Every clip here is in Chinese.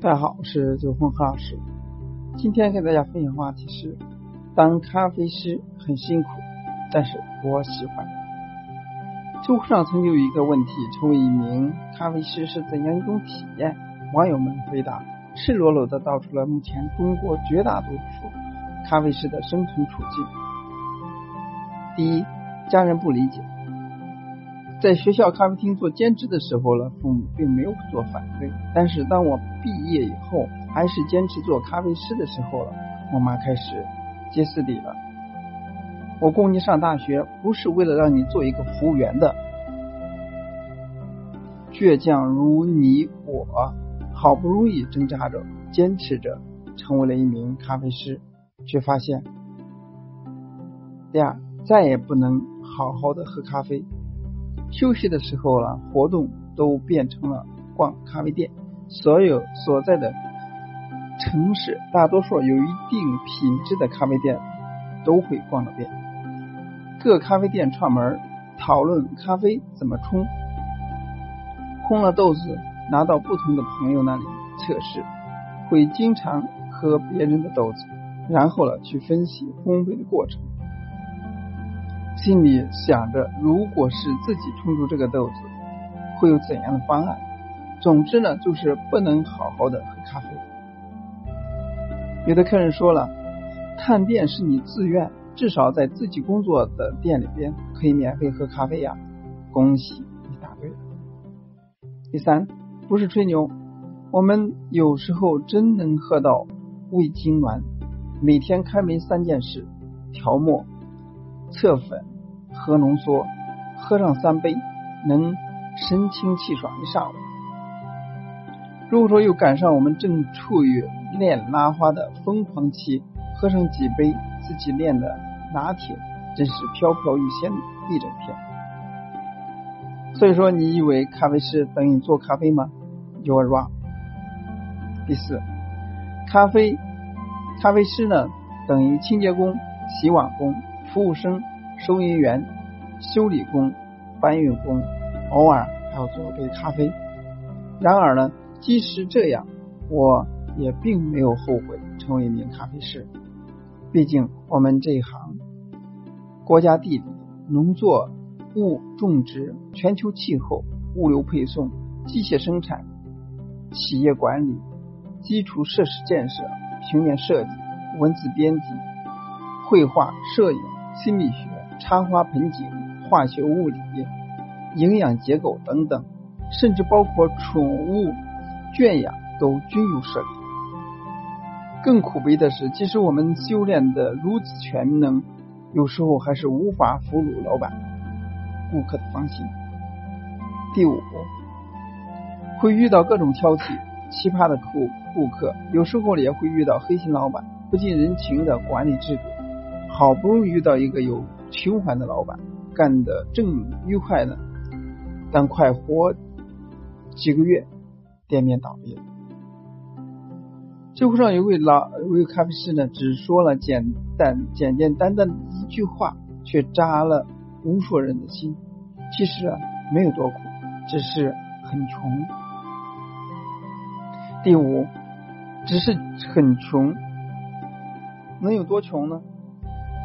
大家好，我是九峰何老师。今天给大家分享话题是：当咖啡师很辛苦，但是我喜欢。知乎上曾经有一个问题：成为一名咖啡师是怎样一种体验？网友们回答：赤裸裸的道出了目前中国绝大多数咖啡师的生存处境。第一，家人不理解。在学校咖啡厅做兼职的时候呢，父母并没有做反对。但是当我毕业以后，还是坚持做咖啡师的时候了，我妈开始歇斯底了。我供你上大学，不是为了让你做一个服务员的。倔强如你我，好不容易挣扎着、坚持着，成为了一名咖啡师，却发现，第二再也不能好好的喝咖啡。休息的时候了，活动都变成了逛咖啡店。所有所在的城市，大多数有一定品质的咖啡店都会逛了遍。各咖啡店串门讨论咖啡怎么冲，烘了豆子拿到不同的朋友那里测试，会经常喝别人的豆子，然后了去分析烘焙的过程。心里想着，如果是自己冲出这个豆子，会有怎样的方案？总之呢，就是不能好好的喝咖啡。有的客人说了，探店是你自愿，至少在自己工作的店里边可以免费喝咖啡呀。恭喜你答对了。第三，不是吹牛，我们有时候真能喝到胃痉挛。每天开门三件事：调墨。测粉、喝浓缩，喝上三杯，能神清气爽一上午。如果说又赶上我们正处于练拉花的疯狂期，喝上几杯自己练的拿铁，真是飘飘欲仙一整天。所以说，你以为咖啡师等于做咖啡吗？You are wrong。第四，咖啡咖啡师呢，等于清洁工、洗碗工。服务生、收银员、修理工、搬运工，偶尔还要做杯咖啡。然而呢，即使这样，我也并没有后悔成为一名咖啡师。毕竟我们这一行，国家地理、农作物种植、全球气候、物流配送、机械生产、企业管理、基础设施建设、平面设计、文字编辑、绘画、摄影。心理学、插花盆景、化学物理、营养结构等等，甚至包括宠物圈养都均有涉猎。更苦悲的是，即使我们修炼的如此全能，有时候还是无法俘虏老板、顾客的芳心。第五，会遇到各种挑剔、奇葩的顾顾客，有时候也会遇到黑心老板、不近人情的管理制度。好不容易遇到一个有情怀的老板，干得正愉快呢，但快活几个月，店面倒闭了。知乎上有位老有位咖啡师呢，只说了简单简简单单的一句话，却扎了无数人的心。其实啊，没有多苦，只是很穷。第五，只是很穷，能有多穷呢？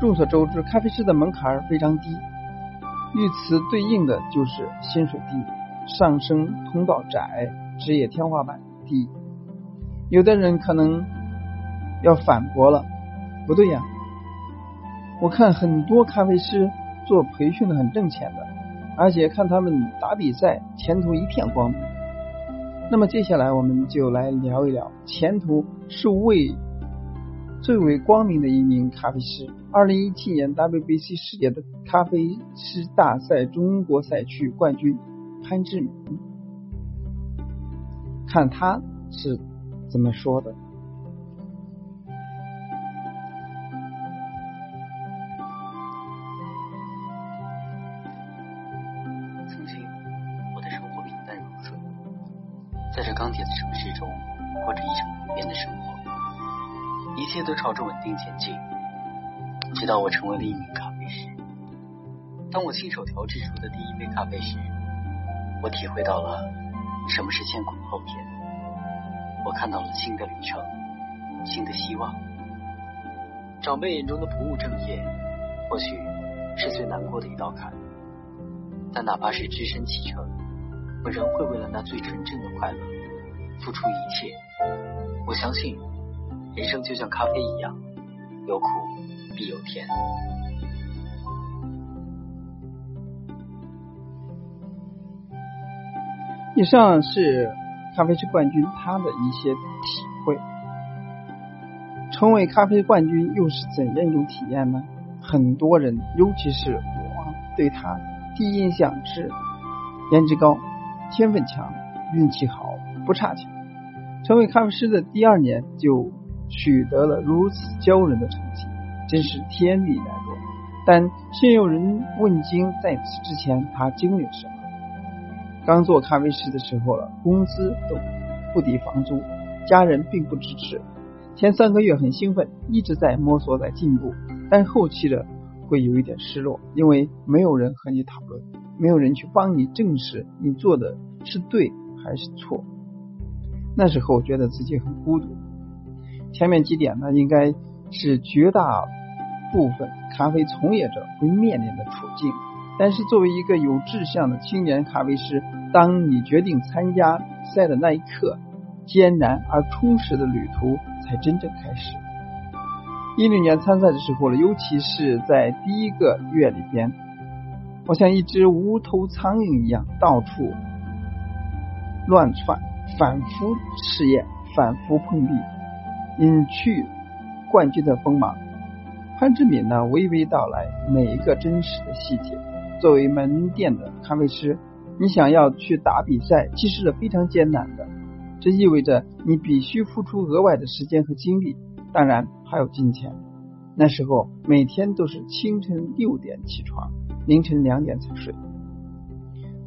众所周知，咖啡师的门槛非常低，与此对应的就是薪水低、上升通道窄、职业天花板低。有的人可能要反驳了，不对呀，我看很多咖啡师做培训的很挣钱的，而且看他们打比赛，前途一片光明。那么接下来我们就来聊一聊，前途是为。最为光明的一名咖啡师，二零一七年 WBC 世界的咖啡师大赛中国赛区冠军潘志明，看他是怎么说的。曾经，我的生活平淡如水，在这钢铁的城市中，过着一成不变的生活。一切都朝着稳定前进，直到我成为了一名咖啡师。当我亲手调制出的第一杯咖啡时，我体会到了什么是先苦后甜。我看到了新的旅程，新的希望。长辈眼中的不务正业，或许是最难过的一道坎。但哪怕是只身启程，我仍会为了那最纯正的快乐付出一切。我相信，人生就像咖啡一样，有苦必有天。以上是咖啡师冠军他的一些体会。成为咖啡冠军又是怎样一种体验呢？很多人，尤其是我，对他第一印象是颜值高、天分强、运气好，不差钱。成为咖啡师的第二年就取得了如此骄人的成绩，真是天理难容。但现有人问津，在此之前他经历了什么？刚做咖啡师的时候了，工资都不抵房租，家人并不支持。前三个月很兴奋，一直在摸索，在进步，但后期的会有一点失落，因为没有人和你讨论，没有人去帮你证实你做的是对还是错。那时候觉得自己很孤独。前面几点呢，应该是绝大部分咖啡从业者会面临的处境。但是，作为一个有志向的青年咖啡师，当你决定参加赛的那一刻，艰难而充实的旅途才真正开始。一六年参赛的时候了，尤其是在第一个月里边，我像一只无头苍蝇一样到处乱窜，反复试验，反复碰壁，隐去冠军的锋芒。潘志敏呢，娓娓道来每一个真实的细节。作为门店的咖啡师，你想要去打比赛，其实是非常艰难的。这意味着你必须付出额外的时间和精力，当然还有金钱。那时候每天都是清晨六点起床，凌晨两点才睡。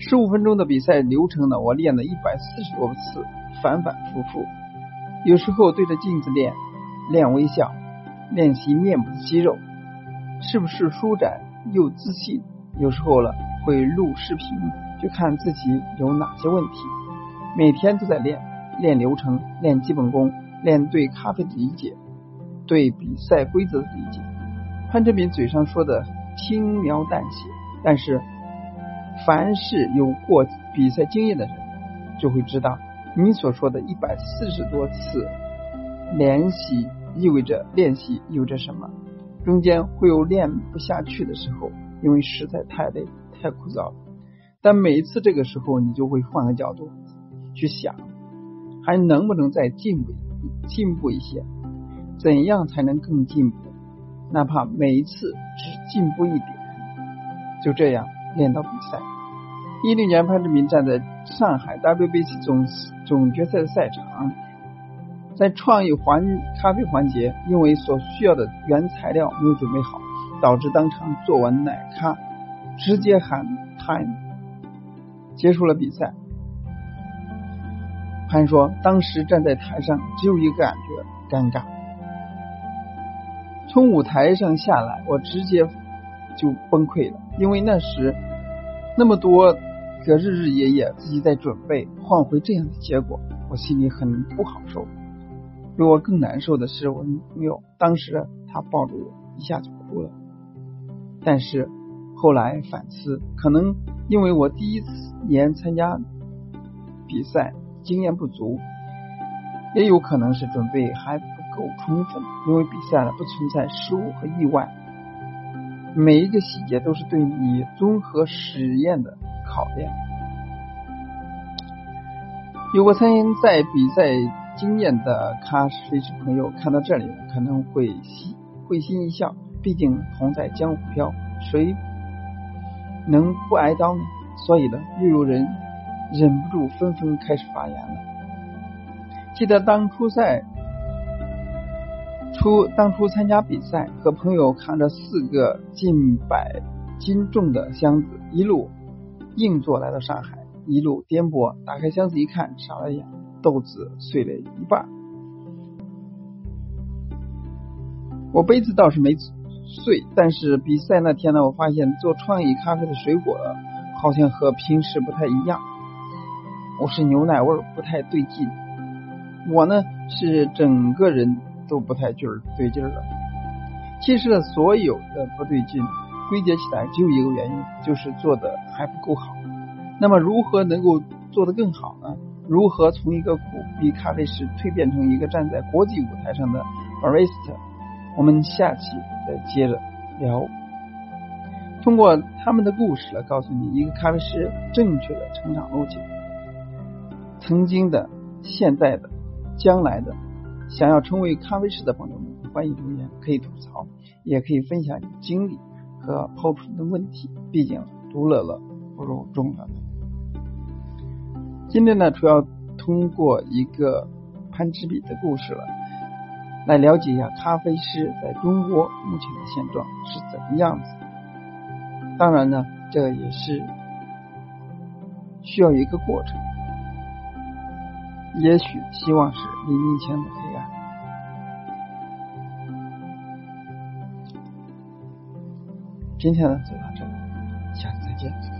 十五分钟的比赛流程呢，我练了一百四十多次，反反复复。有时候对着镜子练，练微笑，练习面部的肌肉，是不是舒展又自信？有时候了会录视频，就看自己有哪些问题。每天都在练，练流程，练基本功，练对咖啡的理解，对比赛规则的理解。潘志敏嘴上说的轻描淡写，但是凡是有过比赛经验的人，就会知道你所说的一百四十多次练习意味着练习意味着什么？中间会有练不下去的时候。因为实在太累、太枯燥了，但每一次这个时候，你就会换个角度去想，还能不能再进步、进步一些？怎样才能更进步？哪怕每一次只进步一点，就这样练到比赛。一六年，潘志明站在上海 WBC 总总决赛的赛场，在创意环咖啡环节，因为所需要的原材料没有准备好。导致当场做完奶咖，直接喊 time，结束了比赛。潘说，当时站在台上只有一个感觉，尴尬。从舞台上下来，我直接就崩溃了，因为那时那么多个日日夜夜自己在准备，换回这样的结果，我心里很不好受。比我更难受的是我女朋友，当时她抱着我，一下就哭了。但是后来反思，可能因为我第一次年参加比赛，经验不足，也有可能是准备还不够充分。因为比赛了不存在失误和意外，每一个细节都是对你综合实验的考验。有过参赛比赛经验的咖啡师朋友看到这里，可能会心会心一笑。毕竟同在江湖飘，谁能不挨刀呢？所以呢，又有人忍不住纷纷开始发言了。记得当初赛初当初参加比赛，和朋友扛着四个近百斤重的箱子，一路硬座来到上海，一路颠簸。打开箱子一看，傻了眼，豆子碎了一半。我杯子倒是没。碎，但是比赛那天呢，我发现做创意咖啡的水果好像和平时不太一样，我是牛奶味不太对劲。我呢是整个人都不太劲儿对劲儿了。其实，所有的不对劲归结起来只有一个原因，就是做的还不够好。那么如何能够做得更好呢？如何从一个苦逼咖啡师蜕变成一个站在国际舞台上的 barista？我们下期再接着聊。通过他们的故事来告诉你一个咖啡师正确的成长路径。曾经的、现在的、将来的，想要成为咖啡师的朋友们，欢迎留言，可以吐槽，也可以分享你经历和抛出的问题。毕竟独乐乐不如众乐乐。今天呢，主要通过一个潘之笔的故事了，来了解一下咖啡师在中国目前的现状是怎么样子。当然呢，这也是需要一个过程。也许希望是黎明前的黑暗。今天呢，就到这里，下次再见。